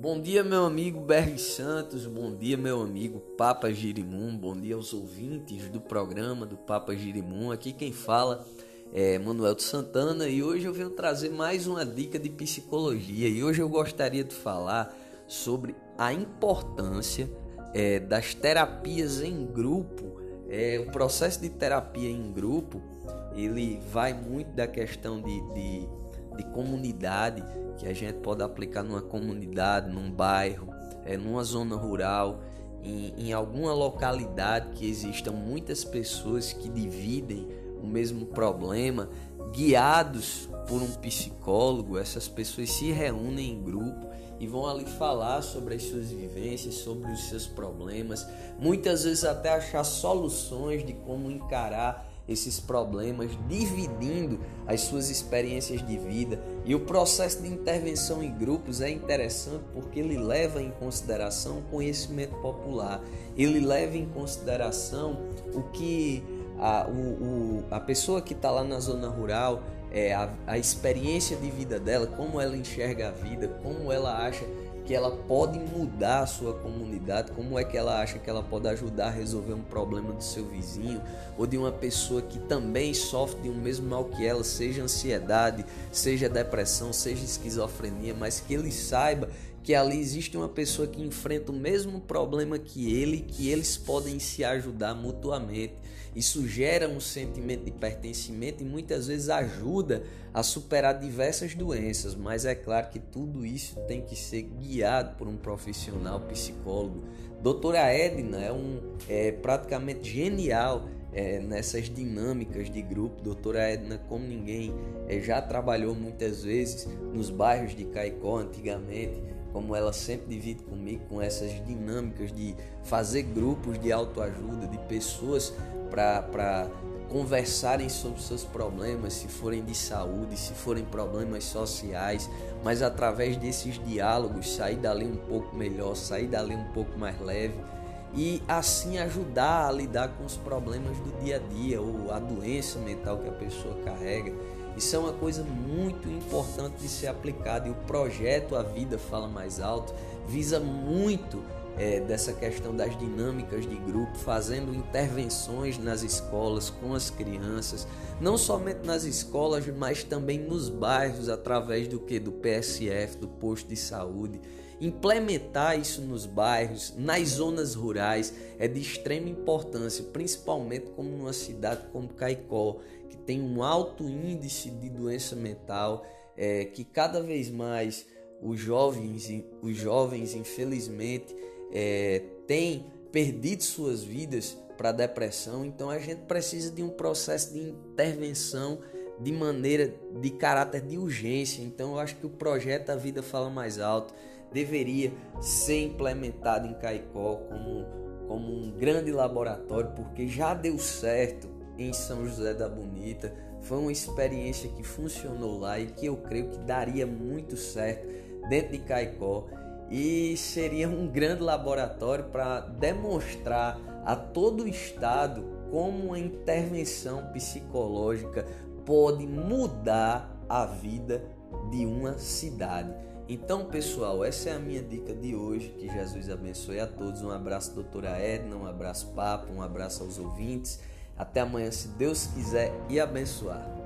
Bom dia, meu amigo Berg Santos, bom dia, meu amigo Papa Girimum, bom dia aos ouvintes do programa do Papa Girimum. Aqui quem fala é Manuel de Santana e hoje eu venho trazer mais uma dica de psicologia. E hoje eu gostaria de falar sobre a importância é, das terapias em grupo. É, o processo de terapia em grupo ele vai muito da questão de, de de comunidade que a gente pode aplicar numa comunidade, num bairro, é, numa zona rural, em, em alguma localidade que existam muitas pessoas que dividem o mesmo problema, guiados por um psicólogo, essas pessoas se reúnem em grupo e vão ali falar sobre as suas vivências, sobre os seus problemas, muitas vezes até achar soluções de como encarar esses problemas, dividindo as suas experiências de vida. E o processo de intervenção em grupos é interessante porque ele leva em consideração o conhecimento popular, ele leva em consideração o que a, o, o, a pessoa que está lá na zona rural, é, a, a experiência de vida dela, como ela enxerga a vida, como ela acha que ela pode mudar a sua comunidade, como é que ela acha que ela pode ajudar a resolver um problema do seu vizinho ou de uma pessoa que também sofre de um mesmo mal que ela, seja ansiedade, seja depressão, seja esquizofrenia, mas que ele saiba que ali existe uma pessoa que enfrenta o mesmo problema que ele, que eles podem se ajudar mutuamente. Isso gera um sentimento de pertencimento e muitas vezes ajuda a superar diversas doenças, mas é claro que tudo isso tem que ser guiado por um profissional psicólogo. Doutora Edna é um é praticamente genial é, nessas dinâmicas de grupo. Doutora Edna, como ninguém, é, já trabalhou muitas vezes nos bairros de Caicó antigamente como ela sempre divide comigo, com essas dinâmicas de fazer grupos de autoajuda, de pessoas para conversarem sobre seus problemas, se forem de saúde, se forem problemas sociais, mas através desses diálogos sair dali um pouco melhor, sair dali um pouco mais leve e assim ajudar a lidar com os problemas do dia a dia ou a doença mental que a pessoa carrega. Isso é uma coisa muito importante de ser aplicada e o projeto A Vida Fala Mais Alto visa muito é, dessa questão das dinâmicas de grupo, fazendo intervenções nas escolas com as crianças, não somente nas escolas, mas também nos bairros através do que do PSF, do posto de saúde. Implementar isso nos bairros, nas zonas rurais é de extrema importância, principalmente como numa cidade como Caicó, que tem um alto índice de doença mental, é, que cada vez mais os jovens, os jovens infelizmente, é, têm perdido suas vidas para depressão. Então a gente precisa de um processo de intervenção de maneira de caráter de urgência. Então eu acho que o projeto A Vida Fala Mais Alto deveria ser implementado em Caicó como, como um grande laboratório, porque já deu certo em São José da Bonita. Foi uma experiência que funcionou lá e que eu creio que daria muito certo dentro de Caicó e seria um grande laboratório para demonstrar a todo o estado como a intervenção psicológica pode mudar a vida de uma cidade. Então, pessoal, essa é a minha dica de hoje. Que Jesus abençoe a todos. Um abraço, doutora Edna, um abraço, Papa, um abraço aos ouvintes. Até amanhã, se Deus quiser, e abençoar.